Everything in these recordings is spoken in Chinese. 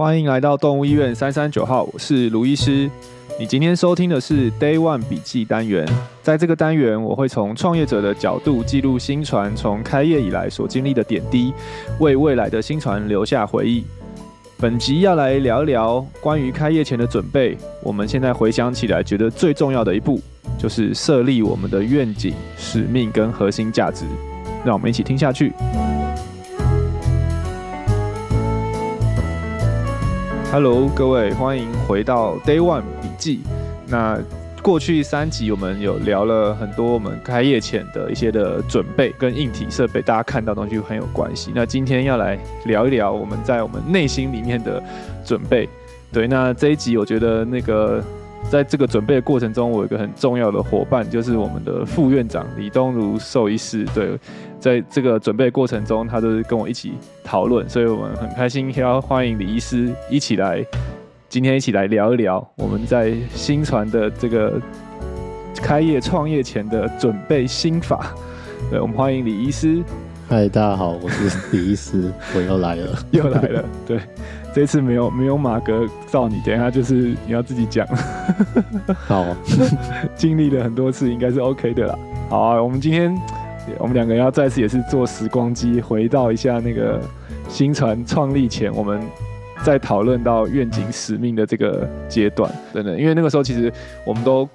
欢迎来到动物医院三三九号，我是卢医师。你今天收听的是 Day One 笔记单元，在这个单元，我会从创业者的角度记录新船从开业以来所经历的点滴，为未来的新船留下回忆。本集要来聊一聊关于开业前的准备。我们现在回想起来，觉得最重要的一步就是设立我们的愿景、使命跟核心价值。让我们一起听下去。Hello，各位，欢迎回到 Day One 笔记。那过去三集我们有聊了很多我们开业前的一些的准备，跟硬体设备大家看到东西很有关系。那今天要来聊一聊我们在我们内心里面的准备。对，那这一集我觉得那个。在这个准备的过程中，我有一个很重要的伙伴，就是我们的副院长李东如兽医师。对，在这个准备的过程中，他都是跟我一起讨论，所以我们很开心要欢迎李医师一起来，今天一起来聊一聊我们在新传的这个开业创业前的准备心法。对，我们欢迎李医师。嗨，大家好，我是李医师，我又来了，又来了，对。这次没有没有马哥照你，等一下就是你要自己讲。好，经历了很多次，应该是 OK 的啦。好啊，我们今天我们两个人要再次也是坐时光机，回到一下那个新传创立前，我们在讨论到愿景使命的这个阶段，真的，因为那个时候其实我们都。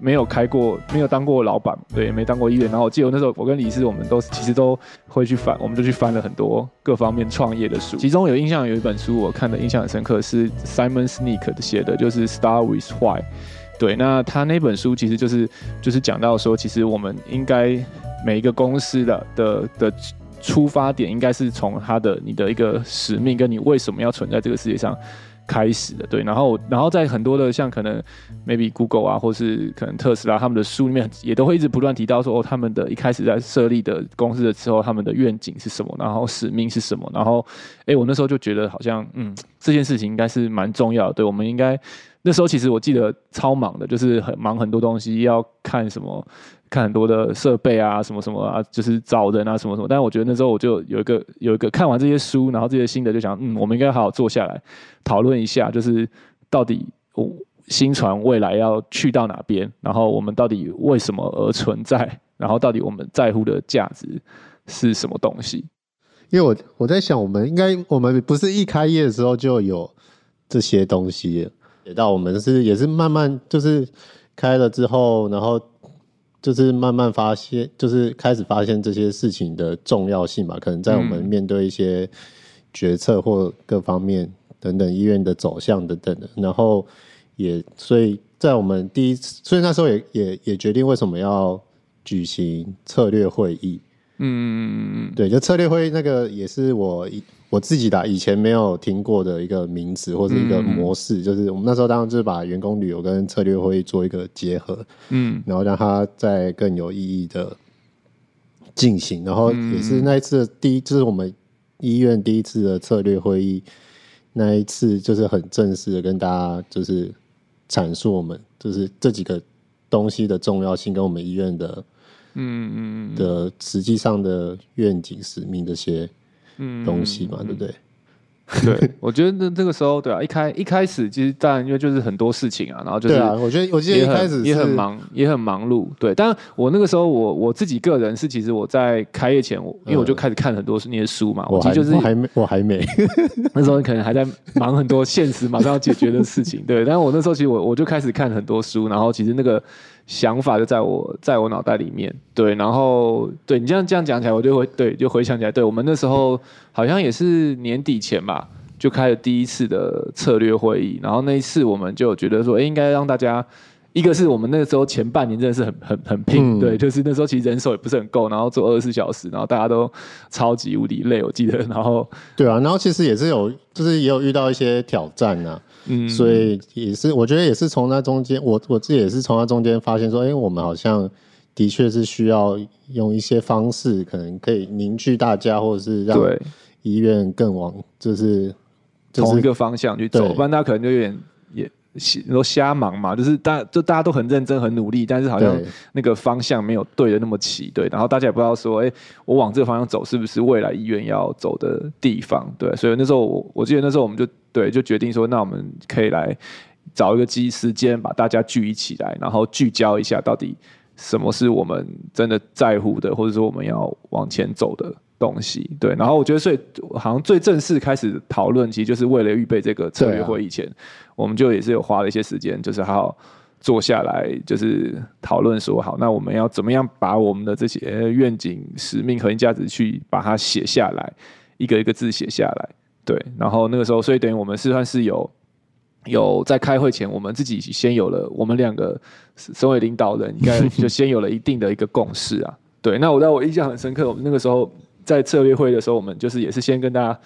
没有开过，没有当过老板，对，也没当过医院。然后我记得那时候，我跟李师，我们都其实都会去翻，我们就去翻了很多各方面创业的书。其中有印象有一本书，我看的印象很深刻，是 Simon Sneak 写的，就是 Start with Why。对，那他那本书其实就是就是讲到说，其实我们应该每一个公司的的的出发点，应该是从他的你的一个使命，跟你为什么要存在这个世界上。开始的对，然后然后在很多的像可能 maybe Google 啊，或是可能特斯拉他们的书里面也都会一直不断提到说，哦，他们的一开始在设立的公司的时候，他们的愿景是什么，然后使命是什么，然后哎，我那时候就觉得好像嗯，这件事情应该是蛮重要的，对，我们应该那时候其实我记得超忙的，就是很忙很多东西要看什么。看很多的设备啊，什么什么啊，就是找人啊，什么什么。但是我觉得那时候我就有一个有一个看完这些书，然后这些心得，就想，嗯，我们应该好好坐下来讨论一下，就是到底我心传未来要去到哪边，然后我们到底为什么而存在，然后到底我们在乎的价值是什么东西？因为我我在想，我们应该我们不是一开业的时候就有这些东西，也到我们是也是慢慢就是开了之后，然后。就是慢慢发现，就是开始发现这些事情的重要性吧。可能在我们面对一些决策或各方面等等医院的走向等等的，然后也所以在我们第一次，所以那时候也也也决定为什么要举行策略会议。嗯嗯嗯嗯，对，就策略会议那个也是我一。我自己的以前没有听过的一个名词或者一个模式，嗯、就是我们那时候当然就是把员工旅游跟策略会议做一个结合，嗯，然后让它再更有意义的进行，然后也是那一次的第一，就是我们医院第一次的策略会议，那一次就是很正式的跟大家就是阐述我们就是这几个东西的重要性跟我们医院的，嗯嗯的实际上的愿景使命这些。嗯，东西嘛，对不对？对，我觉得那那个时候，对啊，一开一开始其实当然因为就是很多事情啊，然后就是对啊，我觉得我记得一开始也很忙，也很忙碌。对，但我那个时候我我自己个人是，其实我在开业前，我因为我就开始看很多那些书嘛，我其实就是我还没我还没 那时候可能还在忙很多现实马上要解决的事情。对，但是我那时候其实我我就开始看很多书，然后其实那个。想法就在我在我脑袋里面，对，然后对你这样这样讲起来，我就会对，就回想起来，对我们那时候好像也是年底前吧，就开了第一次的策略会议，然后那一次我们就觉得说，哎，应该让大家，一个是我们那个时候前半年真的是很很很拼，嗯、对，就是那时候其实人手也不是很够，然后做二十四小时，然后大家都超级无敌累，我记得，然后对啊，然后其实也是有，就是也有遇到一些挑战啊。嗯，所以也是，我觉得也是从那中间，我我自己也是从那中间发现说，哎、欸，我们好像的确是需要用一些方式，可能可以凝聚大家，或者是让医院更往就是、就是、同一个方向去走，不然大家可能就有点也都瞎忙嘛，就是大就大家都很认真很努力，但是好像那个方向没有对的那么齐，对，然后大家也不知道说，哎、欸，我往这个方向走是不是未来医院要走的地方，对，所以那时候我我记得那时候我们就对就决定说，那我们可以来找一个机时间把大家聚一起来，然后聚焦一下到底什么是我们真的在乎的，或者说我们要往前走的。东西对，然后我觉得最好像最正式开始讨论，其实就是为了预备这个策略会议前，啊、我们就也是有花了一些时间，就是好好坐下来，就是讨论说好，那我们要怎么样把我们的这些愿景、使命、核心价值去把它写下来，一个一个字写下来。对，然后那个时候，所以等于我们是算是有有在开会前，我们自己先有了，我们两个身为领导人，应该就先有了一定的一个共识啊。对，那我在我印象很深刻，我们那个时候。在策略会的时候，我们就是也是先跟大家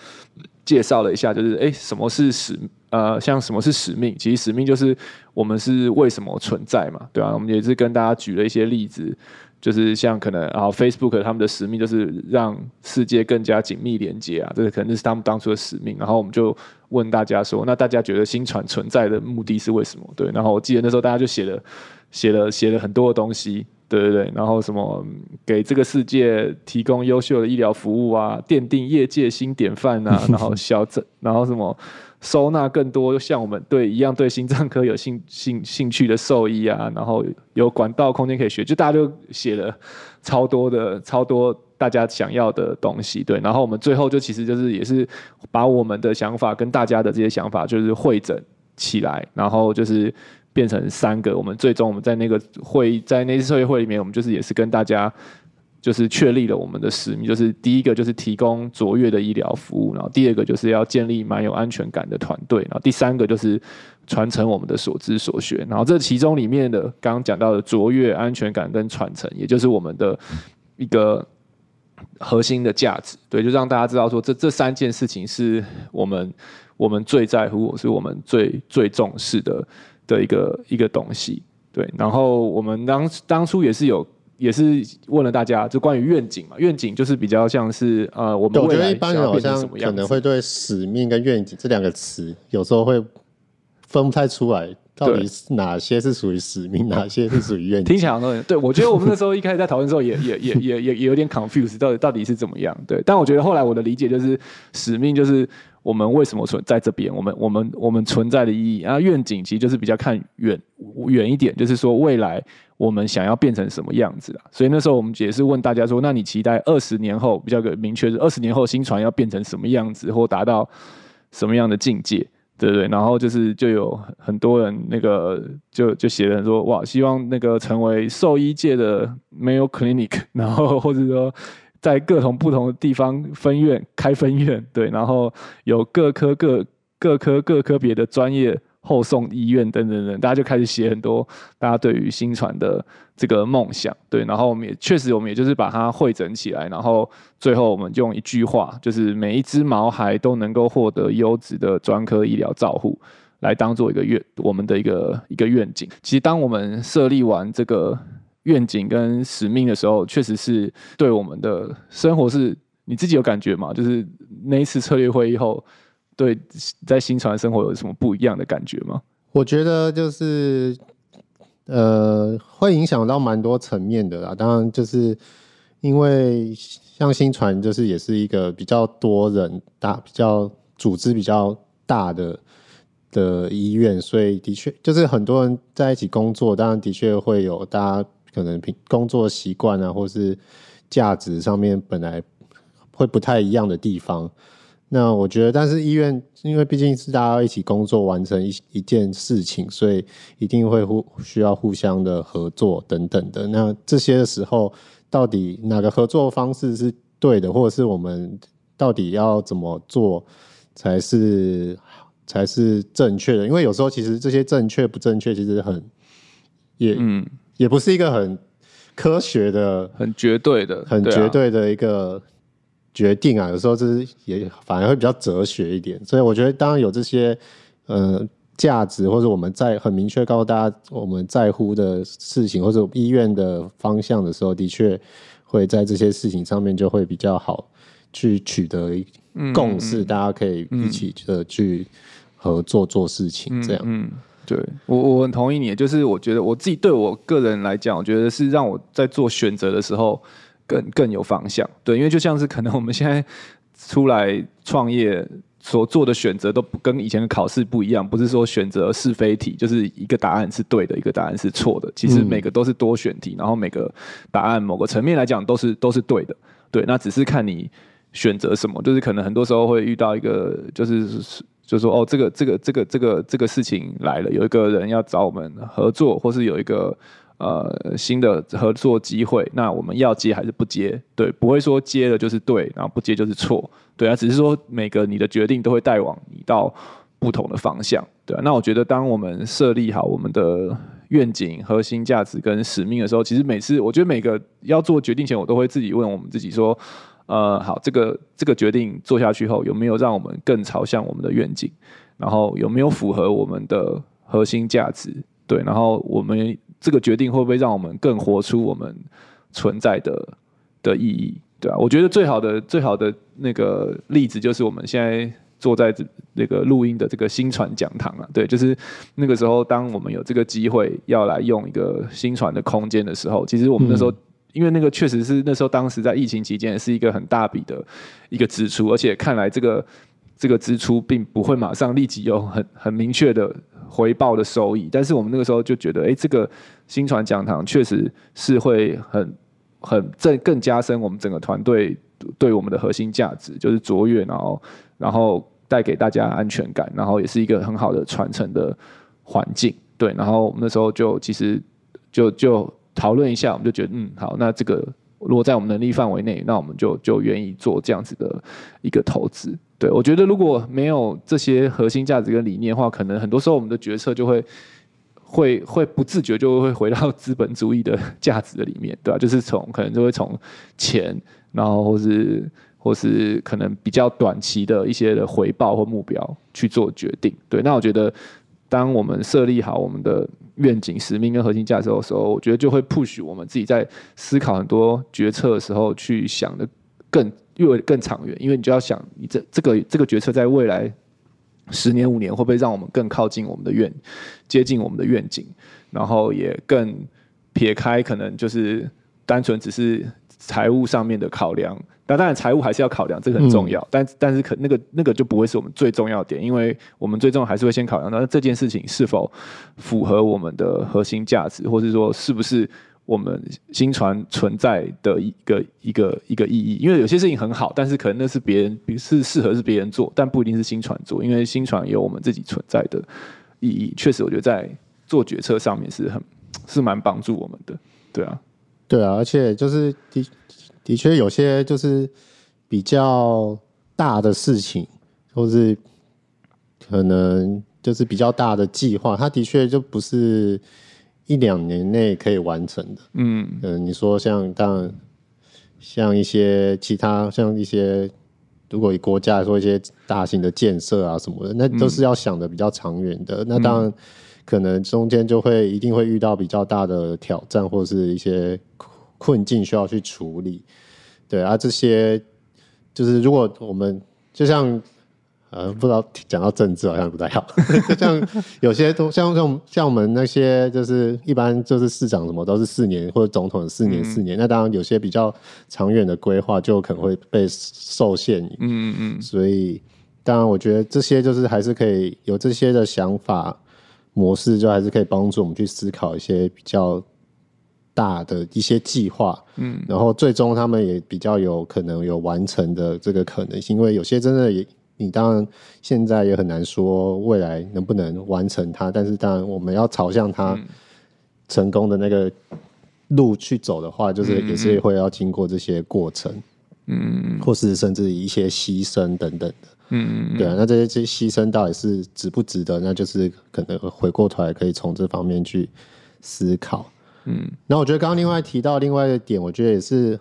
介绍了一下，就是哎，什么是使呃，像什么是使命？其实使命就是我们是为什么存在嘛，对吧？我们也是跟大家举了一些例子，就是像可能啊 Facebook 他们的使命就是让世界更加紧密连接啊，这个可能是他们当初的使命。然后我们就问大家说，那大家觉得新传存在的目的是为什么？对，然后我记得那时候大家就写了写了写了很多的东西。对对对，然后什么给这个世界提供优秀的医疗服务啊，奠定业界新典范啊，然后小镇，然后什么收纳更多像我们对一样对心脏科有兴兴兴趣的兽医啊，然后有管道空间可以学，就大家就写了超多的超多大家想要的东西，对，然后我们最后就其实就是也是把我们的想法跟大家的这些想法就是会诊起来，然后就是。变成三个，我们最终我们在那个会议，在那次策略会里面，我们就是也是跟大家就是确立了我们的使命，就是第一个就是提供卓越的医疗服务，然后第二个就是要建立蛮有安全感的团队，然后第三个就是传承我们的所知所学，然后这其中里面的刚刚讲到的卓越、安全感跟传承，也就是我们的一个核心的价值，对，就让大家知道说这这三件事情是我们我们最在乎，是我们最最重视的。的一个一个东西，对，然后我们当当初也是有，也是问了大家，就关于愿景嘛，愿景就是比较像是呃，我们我觉得一般人好像可能会对使命跟愿景这两个词有时候会分不太出来，到底是哪些是属于使命，哪些是属于愿景？听起来很多人对，我觉得我们那时候一开始在讨论的时候也，也也也也也也有点 confused，到底到底是怎么样？对，但我觉得后来我的理解就是，使命就是。我们为什么存在这边？我们我们我们存在的意义啊，愿景其实就是比较看远远一点，就是说未来我们想要变成什么样子啊。所以那时候我们也是问大家说，那你期待二十年后比较个明确是二十年后新传要变成什么样子，或达到什么样的境界，对不对？然后就是就有很多人那个就就写了说，哇，希望那个成为兽医界的 Mayo Clinic，然后或者说。在各种不同的地方分院开分院，对，然后有各科各各科各科别的专业后送医院等等等，大家就开始写很多大家对于新传的这个梦想，对，然后我们也确实我们也就是把它汇整起来，然后最后我们用一句话，就是每一只毛孩都能够获得优质的专科医疗照护，来当做一个愿我们的一个一个愿景。其实当我们设立完这个。愿景跟使命的时候，确实是对我们的生活是，你自己有感觉吗？就是那一次策略会议后，对在新传生活有什么不一样的感觉吗？我觉得就是，呃，会影响到蛮多层面的啦。当然，就是因为像新传，就是也是一个比较多人大、比较组织比较大的的医院，所以的确就是很多人在一起工作，当然的确会有大家。可能平工作习惯啊，或是价值上面本来会不太一样的地方。那我觉得，但是医院因为毕竟是大家一起工作完成一一件事情，所以一定会互需要互相的合作等等的。那这些的时候，到底哪个合作方式是对的，或者是我们到底要怎么做才是才是正确的？因为有时候其实这些正确不正确，其实很也嗯。也不是一个很科学的、很绝对的、很绝对的一个决定啊。有时候就是也反而会比较哲学一点。所以我觉得，当然有这些呃价值，或者我们在很明确告诉大家我们在乎的事情，或者医院的方向的时候，的确会在这些事情上面就会比较好去取得共识。大家可以一起的去合作做事情，这样。对我我很同意你，就是我觉得我自己对我个人来讲，我觉得是让我在做选择的时候更更有方向。对，因为就像是可能我们现在出来创业所做的选择都不跟以前的考试不一样，不是说选择是非题，就是一个答案是对的，一个答案是错的。其实每个都是多选题，然后每个答案某个层面来讲都是都是对的。对，那只是看你选择什么，就是可能很多时候会遇到一个就是。就说哦，这个这个这个这个这个事情来了，有一个人要找我们合作，或是有一个呃新的合作机会，那我们要接还是不接？对，不会说接了就是对，然后不接就是错，对啊，只是说每个你的决定都会带往你到不同的方向，对啊。那我觉得，当我们设立好我们的愿景、核心价值跟使命的时候，其实每次我觉得每个要做决定前，我都会自己问我们自己说。呃，好，这个这个决定做下去后，有没有让我们更朝向我们的愿景？然后有没有符合我们的核心价值？对，然后我们这个决定会不会让我们更活出我们存在的的意义？对啊，我觉得最好的最好的那个例子就是我们现在坐在这那个录音的这个新传讲堂啊，对，就是那个时候，当我们有这个机会要来用一个新传的空间的时候，其实我们那时候。因为那个确实是那时候当时在疫情期间，是一个很大笔的一个支出，而且看来这个这个支出并不会马上立即有很很明确的回报的收益。但是我们那个时候就觉得，哎，这个新传讲堂确实是会很很更更加深我们整个团队对我们的核心价值，就是卓越，然后然后带给大家安全感，然后也是一个很好的传承的环境。对，然后我们那时候就其实就就。讨论一下，我们就觉得嗯好，那这个如果在我们能力范围内，那我们就就愿意做这样子的一个投资。对，我觉得如果没有这些核心价值跟理念的话，可能很多时候我们的决策就会会会不自觉就会回到资本主义的价值的里面，对吧？就是从可能就会从钱，然后或是或是可能比较短期的一些的回报或目标去做决定。对，那我觉得当我们设立好我们的。愿景、使命跟核心价值的时候，我觉得就会 push 我们自己在思考很多决策的时候，去想的更越更长远。因为你就要想，你这这个这个决策在未来十年、五年会不会让我们更靠近我们的愿，接近我们的愿景，然后也更撇开可能就是单纯只是财务上面的考量。那当然，财务还是要考量，这个很重要。嗯、但但是可那个那个就不会是我们最重要的点，因为我们最重要还是会先考量到这件事情是否符合我们的核心价值，或是说是不是我们新传存在的一个一个一个意义。因为有些事情很好，但是可能那是别人是适合是别人做，但不一定是新传做，因为新传有我们自己存在的意义。确实，我觉得在做决策上面是很是蛮帮助我们的。对啊，对啊，而且就是的确，有些就是比较大的事情，或是可能就是比较大的计划，它的确就不是一两年内可以完成的。嗯嗯，你说像当然像一些其他像一些，如果以国家来说，一些大型的建设啊什么的，那都是要想的比较长远的。那当然可能中间就会一定会遇到比较大的挑战，或是一些。困境需要去处理，对啊，这些就是如果我们就像呃，不知道讲到政治好像不太好，就像有些都像像像我们那些就是一般就是市长什么都是四年或者总统四年四年，嗯、那当然有些比较长远的规划就可能会被受限。嗯嗯嗯，所以当然我觉得这些就是还是可以有这些的想法模式，就还是可以帮助我们去思考一些比较。大的一些计划，嗯，然后最终他们也比较有可能有完成的这个可能性，因为有些真的也，你当然现在也很难说未来能不能完成它，但是当然我们要朝向它成功的那个路去走的话，就是也是会要经过这些过程，嗯，或是甚至一些牺牲等等的，嗯，对啊，那这些这些牺牲到底是值不值得？那就是可能回过头来可以从这方面去思考。嗯，那我觉得刚刚另外提到另外一个点，我觉得也是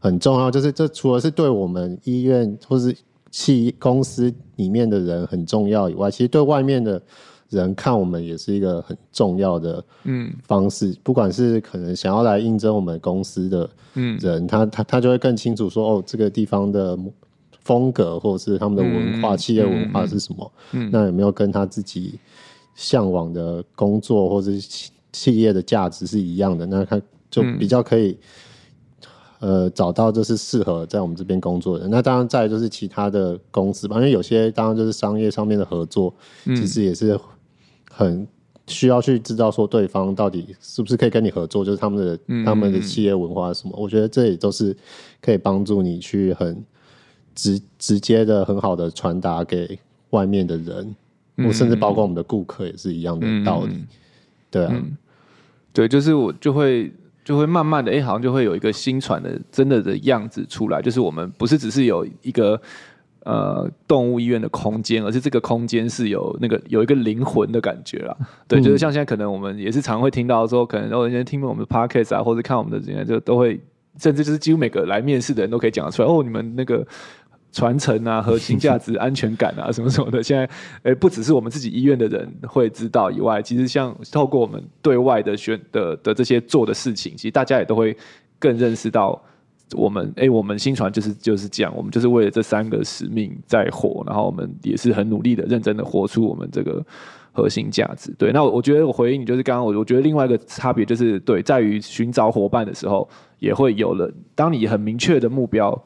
很重要，就是这除了是对我们医院或是企公司里面的人很重要以外，其实对外面的人看我们也是一个很重要的嗯。方式。嗯、不管是可能想要来应征我们公司的嗯。人，他他他就会更清楚说哦，这个地方的风格或者是他们的文化、嗯、企业文化是什么，嗯，那有没有跟他自己向往的工作或者企企业的价值是一样的，那他就比较可以、嗯、呃找到就是适合在我们这边工作的。那当然再就是其他的公司吧，因为有些当然就是商业上面的合作，其实也是很。需要去知道说对方到底是不是可以跟你合作，就是他们的他们的企业文化什么，我觉得这也都是可以帮助你去很直直接的很好的传达给外面的人，我、嗯、甚至包括我们的顾客也是一样的道理。对啊、嗯，对，就是我就会就会慢慢的，哎、欸，好像就会有一个新传的真的的样子出来，就是我们不是只是有一个。呃，动物医院的空间，而是这个空间是有那个有一个灵魂的感觉啦。对，就是像现在可能我们也是常会听到说，可能有人听我们的 podcast 啊，或者看我们的这些，就都会，甚至就是几乎每个来面试的人都可以讲得出来。哦，你们那个传承啊、核心价值、安全感啊 什么什么的，现在诶不只是我们自己医院的人会知道以外，其实像透过我们对外的宣的的这些做的事情，其实大家也都会更认识到。我们哎、欸，我们新传就是就是这样，我们就是为了这三个使命在活，然后我们也是很努力的、认真的活出我们这个核心价值。对，那我我觉得我回应你就是刚刚我我觉得另外一个差别就是对，在于寻找伙伴的时候，也会有了。当你很明确的目标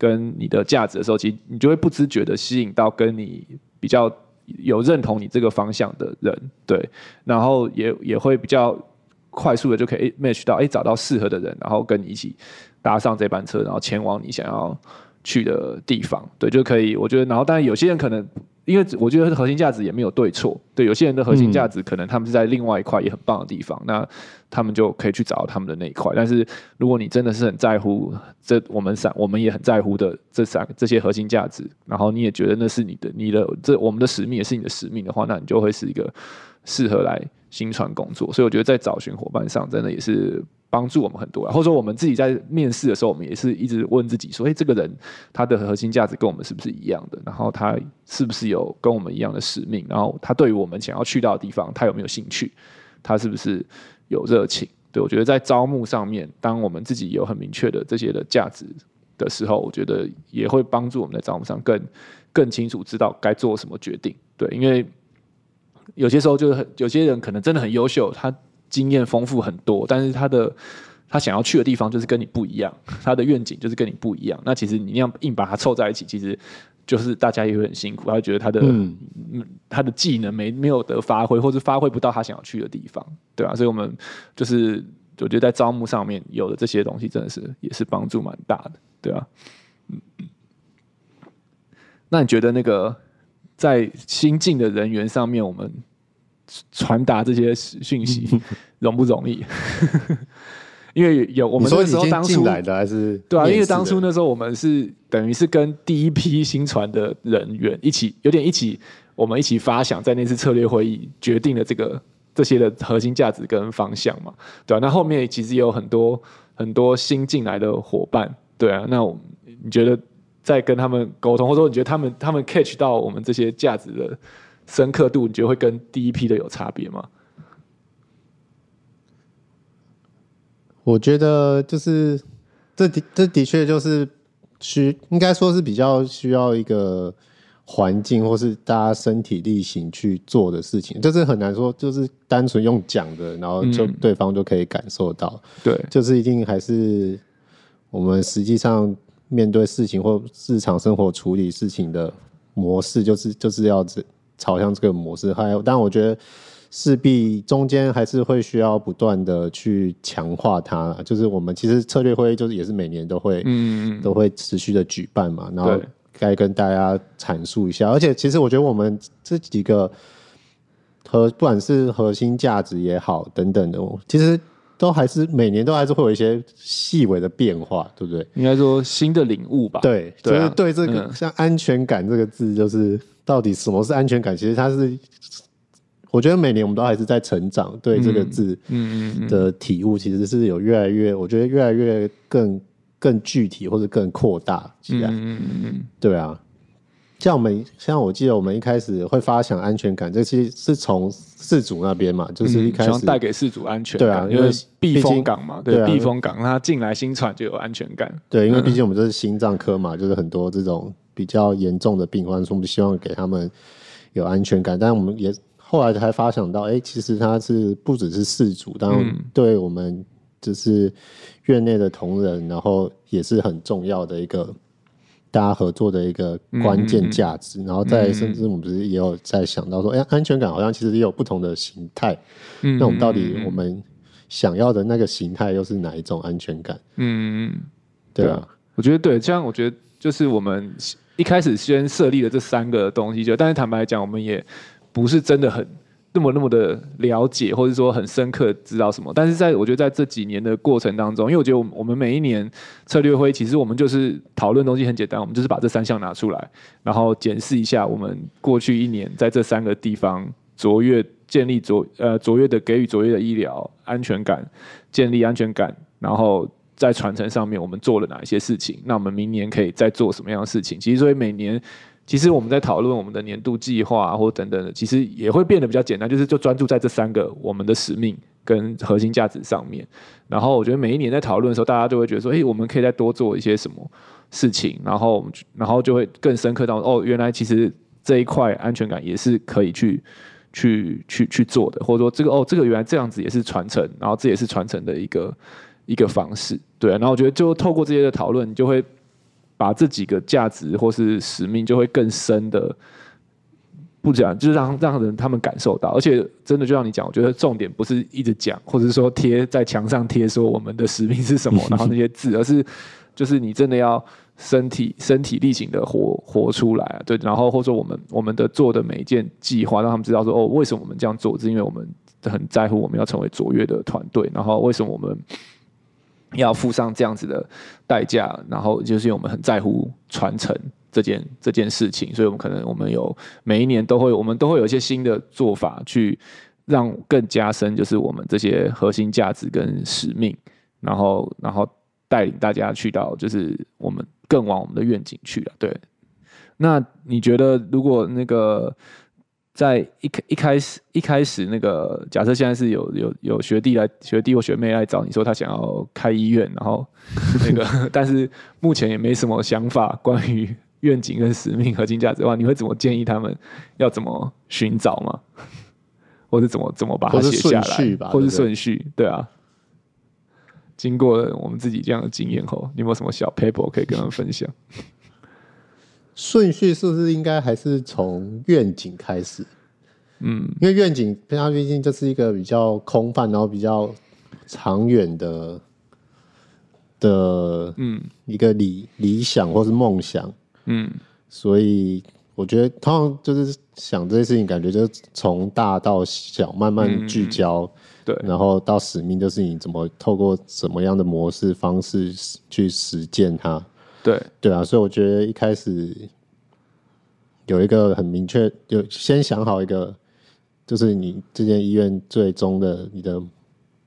跟你的价值的时候，其实你就会不自觉的吸引到跟你比较有认同你这个方向的人，对，然后也也会比较快速的就可以 match 到哎、找到适合的人，然后跟你一起。搭上这班车，然后前往你想要去的地方，对，就可以。我觉得，然后但是有些人可能，因为我觉得核心价值也没有对错，对，有些人的核心价值可能他们是在另外一块也很棒的地方，嗯、那他们就可以去找他们的那一块。但是如果你真的是很在乎这我们三，我们也很在乎的这三这些核心价值，然后你也觉得那是你的你的这我们的使命也是你的使命的话，那你就会是一个适合来新传工作。所以我觉得在找寻伙伴上，真的也是。帮助我们很多，或者说我们自己在面试的时候，我们也是一直问自己说：“哎，这个人他的核心价值跟我们是不是一样的？然后他是不是有跟我们一样的使命？然后他对于我们想要去到的地方，他有没有兴趣？他是不是有热情？”对，我觉得在招募上面，当我们自己有很明确的这些的价值的时候，我觉得也会帮助我们在招募上更更清楚知道该做什么决定。对，因为有些时候就是很有些人可能真的很优秀，他。经验丰富很多，但是他的他想要去的地方就是跟你不一样，他的愿景就是跟你不一样。那其实你那样硬把它凑在一起，其实就是大家也会很辛苦。他会觉得他的、嗯、他的技能没没有得发挥，或者发挥不到他想要去的地方，对吧、啊？所以我们就是我觉得在招募上面有的这些东西，真的是也是帮助蛮大的，对啊。嗯，那你觉得那个在新进的人员上面，我们？传达这些讯息容不容易？因为有我们那时候当初来的还是对啊，因为当初那时候我们是等于是跟第一批新传的人员一起，有点一起，我们一起发想，在那次策略会议决定了这个这些的核心价值跟方向嘛，对啊，那后面其实也有很多很多新进来的伙伴，对啊，那我你觉得在跟他们沟通，或者说你觉得他们他们 catch 到我们这些价值的？深刻度，你觉得会跟第一批的有差别吗？我觉得就是这的这的确就是需应该说是比较需要一个环境，或是大家身体力行去做的事情，就是很难说，就是单纯用讲的，然后就对方就可以感受到。嗯、对，就是一定还是我们实际上面对事情或日常生活处理事情的模式，就是就是要这。朝向这个模式，还有，但我觉得势必中间还是会需要不断的去强化它。就是我们其实策略会就是也是每年都会，嗯，都会持续的举办嘛。然后该跟大家阐述一下。而且其实我觉得我们这几个和不管是核心价值也好等等的，其实都还是每年都还是会有一些细微的变化，对不对？应该说新的领悟吧。对，就是对这个像安全感这个字，就是。到底什么是安全感？其实它是，我觉得每年我们都还是在成长，对这个字的体悟，其实是有越来越，我觉得越来越更更具体或者更扩大起来。嗯嗯嗯，对啊，像我们像我记得我们一开始会发想安全感，这其实是从饲主那边嘛，就是一开始带给饲主安全感。对啊，因为避风港嘛，对，避风港，它进来新传就有安全感。对，因为毕竟我们这是心脏科嘛，就是很多这种。比较严重的病患，所以我们希望给他们有安全感，但我们也后来才发想到，哎、欸，其实他是不只是饲主，当然对我们就是院内的同仁，然后也是很重要的一个大家合作的一个关键价值。嗯、然后再甚至我们不是也有在想到说，哎、欸，安全感好像其实也有不同的形态。嗯，那我们到底我们想要的那个形态又是哪一种安全感？嗯，对啊，我觉得对，这样我觉得就是我们一开始先设立了这三个东西，就但是坦白讲，我们也。不是真的很那么那么的了解，或者说很深刻知道什么。但是在我觉得在这几年的过程当中，因为我觉得我们每一年策略会，其实我们就是讨论东西很简单，我们就是把这三项拿出来，然后检视一下我们过去一年在这三个地方卓越建立卓呃卓越的给予卓越的医疗安全感，建立安全感，然后在传承上面我们做了哪一些事情？那我们明年可以再做什么样的事情？其实所以每年。其实我们在讨论我们的年度计划，或等等的，其实也会变得比较简单，就是就专注在这三个我们的使命跟核心价值上面。然后我觉得每一年在讨论的时候，大家就会觉得说，哎，我们可以再多做一些什么事情，然后然后就会更深刻到，哦，原来其实这一块安全感也是可以去去去去做的，或者说这个哦，这个原来这样子也是传承，然后这也是传承的一个一个方式，对。然后我觉得就透过这些的讨论，你就会。把这几个价值或是使命，就会更深的不讲，就是让让人他们感受到，而且真的就像你讲，我觉得重点不是一直讲，或者是说贴在墙上贴说我们的使命是什么，然后那些字，而是就是你真的要身体身体力行的活活出来啊，对，然后或者说我们我们的做的每一件计划，让他们知道说哦，为什么我们这样做，是因为我们很在乎我们要成为卓越的团队，然后为什么我们。要付上这样子的代价，然后就是因为我们很在乎传承这件这件事情，所以我们可能我们有每一年都会，我们都会有一些新的做法，去让更加深，就是我们这些核心价值跟使命，然后然后带领大家去到，就是我们更往我们的愿景去了。对，那你觉得如果那个？在一开一开始一开始那个假设现在是有有有学弟来学弟或学妹来找你说他想要开医院，然后 那个但是目前也没什么想法关于愿景跟使命核心价值的话，你会怎么建议他们要怎么寻找吗？或者怎么怎么把它写下来？或是顺序？对啊。经过了我们自己这样的经验后，你有没有什么小 paper 可以跟他们分享？顺序是不是应该还是从愿景开始？嗯，因为愿景它毕竟就是一个比较空泛，然后比较长远的的，嗯，一个理理想或是梦想，嗯，所以我觉得通常就是想这些事情，感觉就是从大到小慢慢聚焦，嗯、对，然后到使命，就是你怎么透过什么样的模式方式去实践它。对。对啊，所以我觉得一开始有一个很明确，就先想好一个，就是你这间医院最终的你的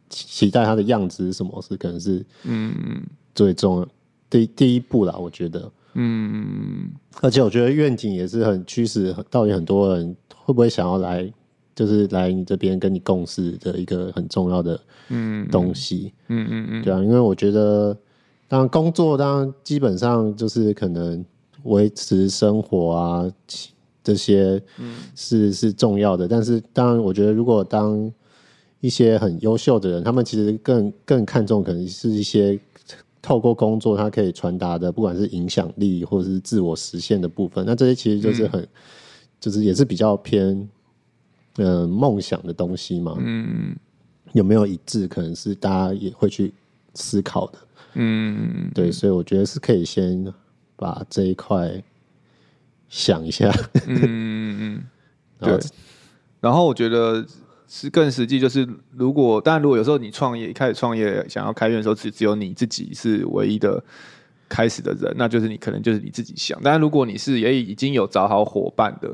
期待它的样子是什么，是可能是嗯。最重要第第一步啦，我觉得。嗯，而且我觉得愿景也是很驱使到底很多人会不会想要来，就是来你这边跟你共事的一个很重要的嗯。东西。嗯嗯嗯，对啊，因为我觉得。当然，工作当然基本上就是可能维持生活啊，这些是是重要的。但是，当然，我觉得如果当一些很优秀的人，他们其实更更看重可能是一些透过工作他可以传达的，不管是影响力或者是自我实现的部分。那这些其实就是很，就是也是比较偏嗯梦想的东西嘛。嗯，有没有一致，可能是大家也会去思考的。嗯，对，所以我觉得是可以先把这一块想一下。嗯嗯嗯，对。然后我觉得是更实际，就是如果当然，如果有时候你创业一开始创业想要开源的时候，只只有你自己是唯一的开始的人，那就是你可能就是你自己想。但如果你是也已经有找好伙伴的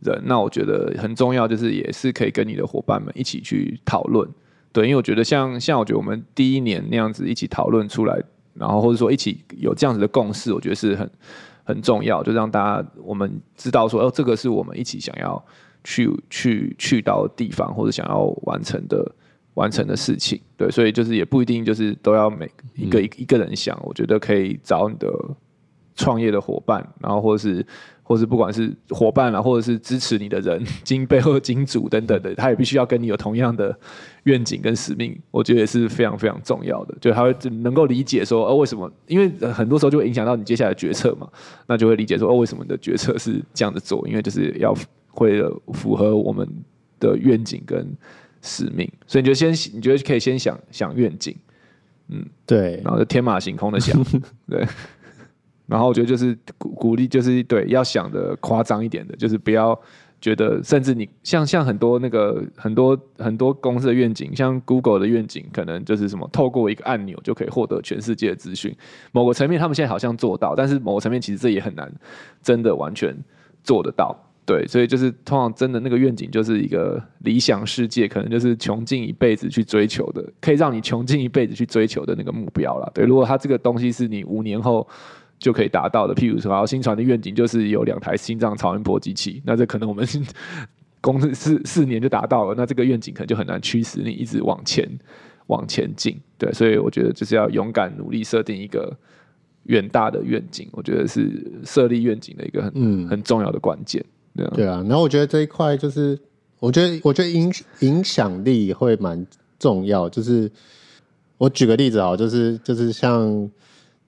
人，那我觉得很重要，就是也是可以跟你的伙伴们一起去讨论。对，因为我觉得像像我觉得我们第一年那样子一起讨论出来，然后或者说一起有这样子的共识，我觉得是很很重要，就让大家我们知道说，哦，这个是我们一起想要去去去到的地方，或者想要完成的完成的事情。对，所以就是也不一定就是都要每一个一一个人想，我觉得可以找你的创业的伙伴，然后或者是。或是不管是伙伴啊，或者是支持你的人，金背后金主等等的，他也必须要跟你有同样的愿景跟使命，我觉得也是非常非常重要的。就他会能够理解说，哦，为什么？因为很多时候就会影响到你接下来的决策嘛，那就会理解说，哦，为什么你的决策是这样子做？因为就是要会符合我们的愿景跟使命，所以你就先，你觉得可以先想想愿景，嗯，对，然后就天马行空的想，对。然后我觉得就是鼓鼓励，就是对要想的夸张一点的，就是不要觉得，甚至你像像很多那个很多很多公司的愿景，像 Google 的愿景，可能就是什么透过一个按钮就可以获得全世界的资讯。某个层面他们现在好像做到，但是某个层面其实这也很难真的完全做得到。对，所以就是通常真的那个愿景就是一个理想世界，可能就是穷尽一辈子去追求的，可以让你穷尽一辈子去追求的那个目标了。对，如果他这个东西是你五年后。就可以达到的。譬如说，然后新传的愿景就是有两台心脏超音波机器，那这可能我们 公司四四年就达到了，那这个愿景可能就很难驱使你一直往前往前进。对，所以我觉得就是要勇敢努力设定一个远大的愿景，我觉得是设立愿景的一个很、嗯、很重要的关键。对啊，对啊。然后我觉得这一块就是，我觉得我觉得影影响力会蛮重要。就是我举个例子啊，就是就是像。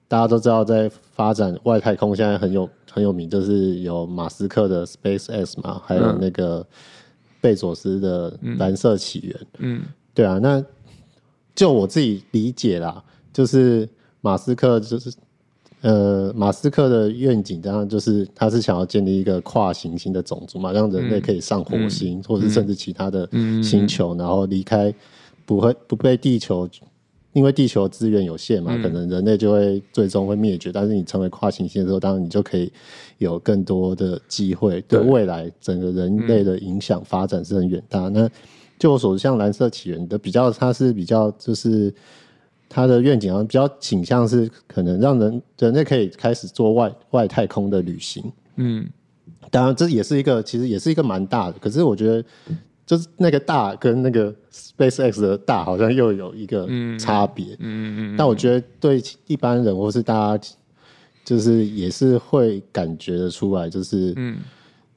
大家都知道，在发展外太空，现在很有很有名，就是有马斯克的 SpaceX 嘛，还有那个贝佐斯的蓝色起源。嗯，对啊。那就我自己理解啦，就是马斯克就是呃，马斯克的愿景，当然就是他是想要建立一个跨行星的种族嘛，让人类可以上火星，或者是甚至其他的星球，然后离开不会不被地球。因为地球资源有限嘛，可能人类就会最终会灭绝。嗯、但是你成为跨行星的时候，当然你就可以有更多的机会，对未来整个人类的影响发展是很远大。嗯、那就我所知，像蓝色起源的比较，它是比较就是它的愿景啊，比较倾向是可能让人人类可以开始做外外太空的旅行。嗯，当然这也是一个其实也是一个蛮大的，可是我觉得。就是那个大跟那个 SpaceX 的大好像又有一个差别，嗯嗯嗯。但我觉得对一般人或是大家，就是也是会感觉得出来，就是嗯，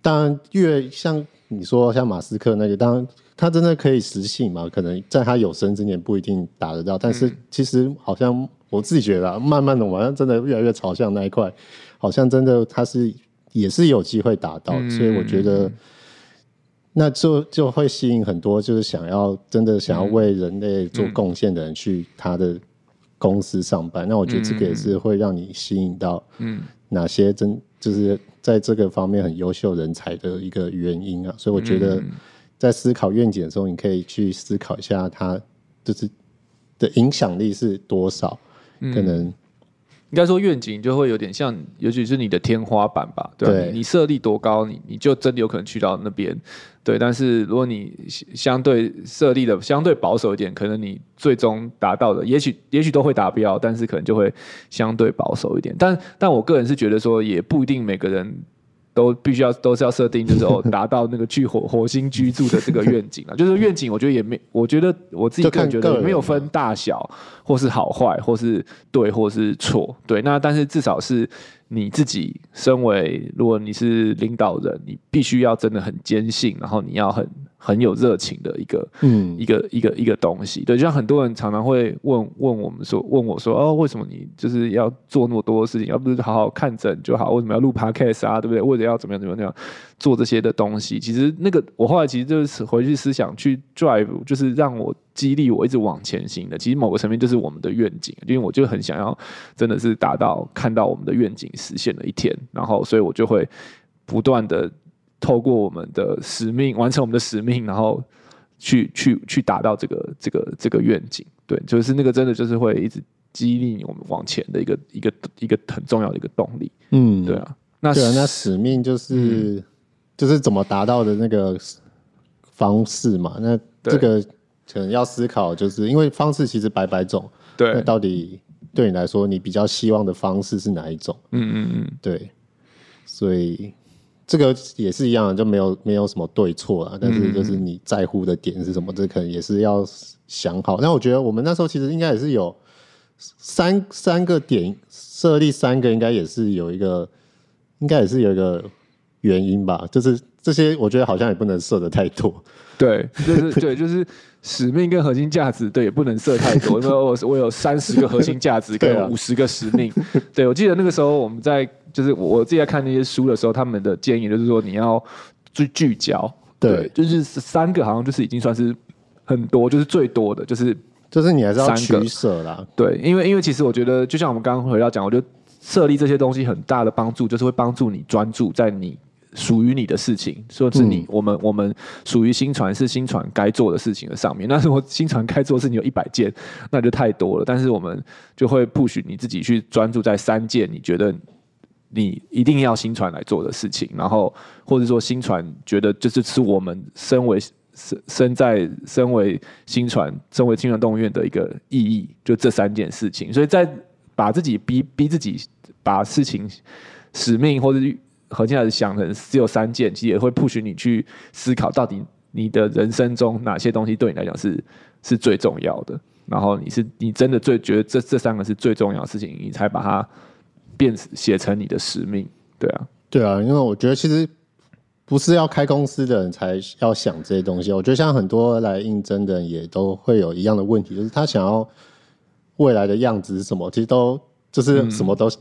当然越像你说像马斯克那个，当然他真的可以实现嘛？可能在他有生之年不一定达得到，但是其实好像我自己觉得，慢慢的好像真的越来越朝向那一块，好像真的他是也是有机会达到，所以我觉得。那就就会吸引很多就是想要真的想要为人类做贡献的人去他的公司上班。嗯、那我觉得这个也是会让你吸引到嗯哪些真就是在这个方面很优秀人才的一个原因啊。所以我觉得在思考愿景的时候，你可以去思考一下他就是的影响力是多少，可能。应该说愿景就会有点像，尤其是你的天花板吧，对，对你设立多高，你你就真的有可能去到那边，对。但是如果你相对设立的相对保守一点，可能你最终达到的，也许也许都会达标，但是可能就会相对保守一点。但但我个人是觉得说，也不一定每个人。都必须要都是要设定，就是哦，达到那个去火火星居住的这个愿景啊。就是愿景，我觉得也没，我觉得我自己个人觉得没有分大小，或是好坏，或是对，或是错。对，那但是至少是你自己身为，如果你是领导人，你必须要真的很坚信，然后你要很。很有热情的一个，嗯，一个一个一个东西，对，就像很多人常常会问问我们说，问我说，哦，为什么你就是要做那么多事情，要不是好好看诊就好？为什么要录 podcast 啊？对不对？为了要怎么样怎么样怎么样做这些的东西？其实那个我后来其实就是回去思想去 drive，就是让我激励我一直往前行的。其实某个层面就是我们的愿景，因为我就很想要真的是达到看到我们的愿景实现的一天，然后所以我就会不断的。透过我们的使命完成我们的使命，然后去去去达到这个这个这个愿景，对，就是那个真的就是会一直激励我们往前的一个一个一个很重要的一个动力，嗯，对啊，那对啊，那使命就是、嗯、就是怎么达到的那个方式嘛，那这个可能要思考，就是因为方式其实百百种，对，那到底对你来说，你比较希望的方式是哪一种？嗯嗯嗯，对，所以。这个也是一样，就没有没有什么对错啊，但是就是你在乎的点是什么，这可能也是要想好。那我觉得我们那时候其实应该也是有三三个点设立三个，应该也是有一个，应该也是有一个原因吧。就是这些，我觉得好像也不能设的太多。对，就是 对，就是使命跟核心价值，对，也不能设太多。因为我我有三十个核心价值跟五十个使命。对，啊、对，我记得那个时候我们在，就是我自己在看那些书的时候，他们的建议就是说你要聚聚焦。对，对，就是三个好像就是已经算是很多，就是最多的，就是就是你还是要取舍啦。对，因为因为其实我觉得，就像我们刚刚回到讲，我觉得设立这些东西很大的帮助，就是会帮助你专注在你。属于你的事情，说是你、嗯、我们我们属于新传是新传该做的事情的上面。那如果新传该做的事情有一百件，那就太多了。但是我们就会 push 你自己去专注在三件你觉得你一定要新传来做的事情，然后或者说新传觉得这是我们身为身身在身为新传身为薪传动物园的一个意义，就这三件事情。所以在把自己逼逼自己把事情使命或者。核心还是想的只有三件，其实也会 push 你去思考，到底你的人生中哪些东西对你来讲是是最重要的。然后你是你真的最觉得这这三个是最重要的事情，你才把它变写成你的使命。对啊，对啊，因为我觉得其实不是要开公司的人才要想这些东西。我觉得像很多来应征的人也都会有一样的问题，就是他想要未来的样子是什么，其实都就是什么都。嗯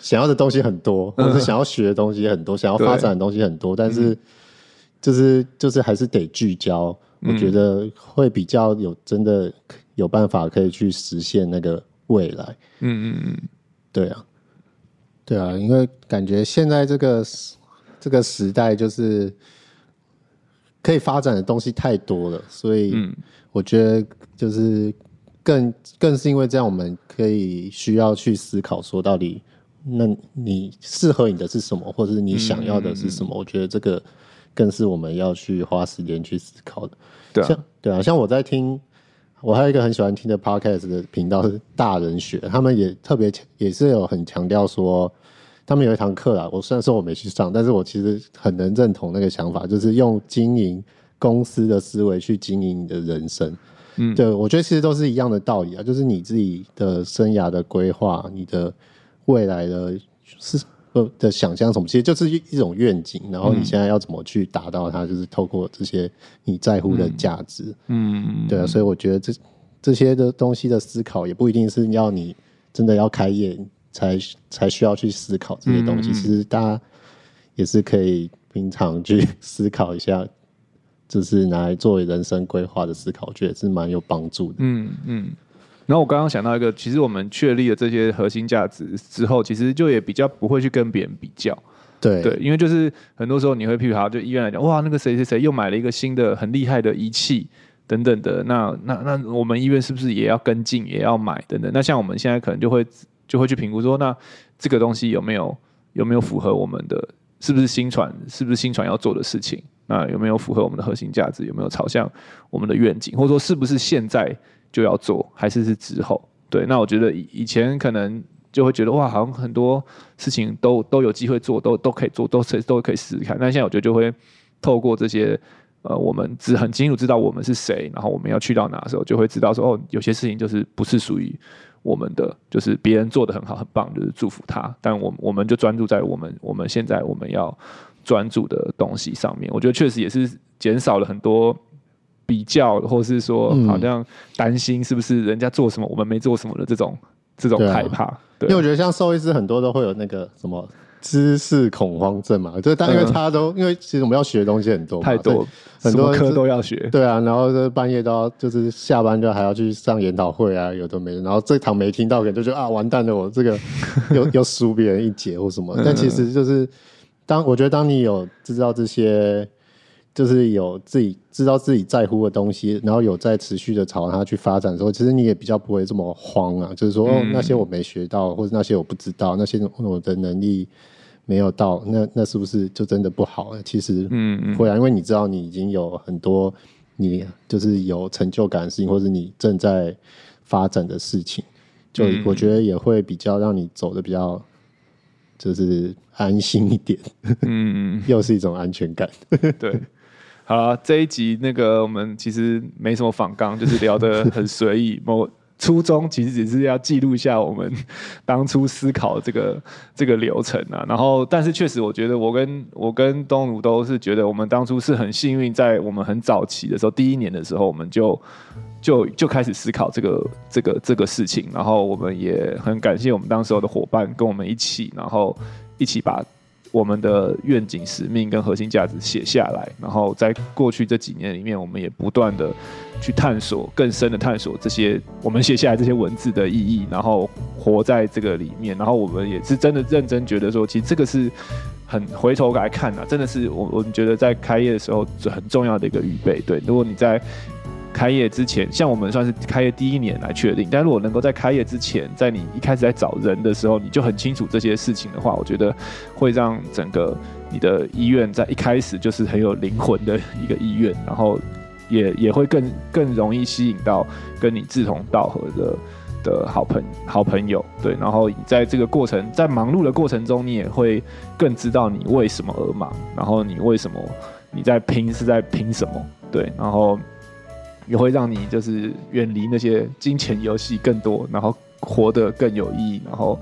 想要的东西很多，或者想要学的东西很多，嗯、想要发展的东西很多，但是就是就是还是得聚焦。嗯、我觉得会比较有真的有办法可以去实现那个未来。嗯嗯嗯，对啊，对啊，因为感觉现在这个这个时代就是可以发展的东西太多了，所以我觉得就是更更是因为这样，我们可以需要去思考说到底。那你适合你的是什么，或者是你想要的是什么？嗯嗯嗯，我觉得这个更是我们要去花时间去思考的。对啊，像对啊，像我在听，我还有一个很喜欢听的 podcast 的频道是大人学，他们也特别也是有很强调说，他们有一堂课啦。我虽然说我没去上，但是我其实很能认同那个想法，就是用经营公司的思维去经营你的人生。嗯，对，我觉得其实都是一样的道理啊，就是你自己的生涯的规划，你的。未来的是呃的想象什么，其实就是一一种愿景。然后你现在要怎么去达到它，就是透过这些你在乎的价值。嗯，对啊，所以我觉得这这些的东西的思考，也不一定是要你真的要开业才才需要去思考这些东西。其实大家也是可以平常去思考一下，就是拿来作为人生规划的思考，我觉得是蛮有帮助的。嗯嗯。然后我刚刚想到一个，其实我们确立了这些核心价值之后，其实就也比较不会去跟别人比较，对对，因为就是很多时候你会譬如好，就医院来讲，哇，那个谁谁谁又买了一个新的很厉害的仪器等等的，那那那我们医院是不是也要跟进，也要买等等？那像我们现在可能就会就会去评估说，那这个东西有没有有没有符合我们的，是不是新传，是不是新传要做的事情？那有没有符合我们的核心价值？有没有朝向我们的愿景？或者说是不是现在？就要做，还是是之后？对，那我觉得以以前可能就会觉得哇，好像很多事情都都有机会做，都都可以做，都都可以试试看。但现在我觉得就会透过这些，呃，我们只很清楚知道我们是谁，然后我们要去到哪的时候，就会知道说哦，有些事情就是不是属于我们的，就是别人做得很好很棒，就是祝福他。但我我们就专注在我们我们现在我们要专注的东西上面。我觉得确实也是减少了很多。比较，或是说，好像担心是不是人家做什么，我们没做什么的这种这种害怕。对，因为我觉得像兽医师很多都会有那个什么知识恐慌症嘛，就是但因为他都因为其实我们要学的东西很多，太多，很多科都要学。对啊，然后就半夜都要就是下班就还要去上研讨会啊，有的没的。然后这堂没听到，可能就觉得啊完蛋了，我这个 又又输别人一节或什么。但其实就是当我觉得当你有知道这些。就是有自己知道自己在乎的东西，然后有在持续的朝它去发展的时候，其实你也比较不会这么慌啊。就是说，哦，那些我没学到，或者那些我不知道，那些我的能力没有到，那那是不是就真的不好了？其实，嗯，会啊，因为你知道你已经有很多你就是有成就感的事情，或者你正在发展的事情，就我觉得也会比较让你走的比较。就是安心一点，嗯，又是一种安全感。对，好了，这一集那个我们其实没什么访纲，就是聊得很随意。某初衷其实只是要记录一下我们当初思考这个这个流程啊。然后，但是确实，我觉得我跟我跟东儒都是觉得我们当初是很幸运，在我们很早期的时候，第一年的时候，我们就就就开始思考这个这个这个事情。然后，我们也很感谢我们当时候的伙伴跟我们一起，然后一起把。我们的愿景、使命跟核心价值写下来，然后在过去这几年里面，我们也不断的去探索、更深的探索这些我们写下来这些文字的意义，然后活在这个里面。然后我们也是真的认真觉得说，其实这个是很回头来看啊，真的是我我们觉得在开业的时候很重要的一个预备。对，如果你在开业之前，像我们算是开业第一年来确定，但如果能够在开业之前，在你一开始在找人的时候，你就很清楚这些事情的话，我觉得会让整个你的医院在一开始就是很有灵魂的一个医院，然后也 也会更更容易吸引到跟你志同道合的的好朋好朋友，对，然后在这个过程，在忙碌的过程中，你也会更知道你为什么而忙，然后你为什么你在拼是在拼什么，对，然后。也会让你就是远离那些金钱游戏更多，然后活得更有意义。然后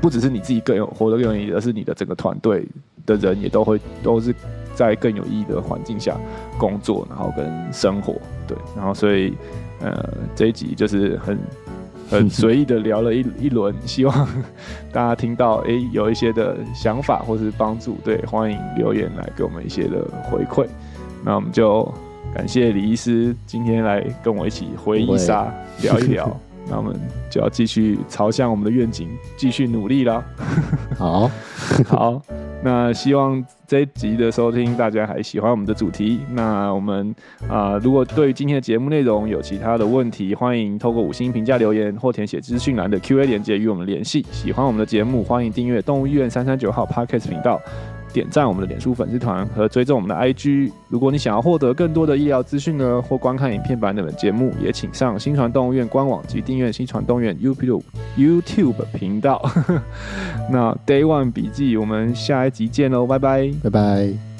不只是你自己更有活得更有意义，而是你的整个团队的人也都会都是在更有意义的环境下工作，然后跟生活。对，然后所以呃这一集就是很很随意的聊了一 一轮，希望大家听到哎有一些的想法或是帮助，对，欢迎留言来给我们一些的回馈。那我们就。感谢李医师今天来跟我一起回忆杀 聊一聊，那我们就要继续朝向我们的愿景继续努力啦。好，好，那希望这一集的收听大家还喜欢我们的主题。那我们啊、呃，如果对于今天的节目内容有其他的问题，欢迎透过五星评价留言或填写资讯栏的 Q&A 连接与我们联系。喜欢我们的节目，欢迎订阅动物医院三三九号 Podcast 频道。点赞我们的脸书粉丝团和追踪我们的 IG。如果你想要获得更多的医疗资讯呢，或观看影片版本的节目，也请上新传动物院官网及订阅新传动物院 YouTube YouTube 频道。那 Day One 笔记，我们下一集见喽，拜拜，拜拜。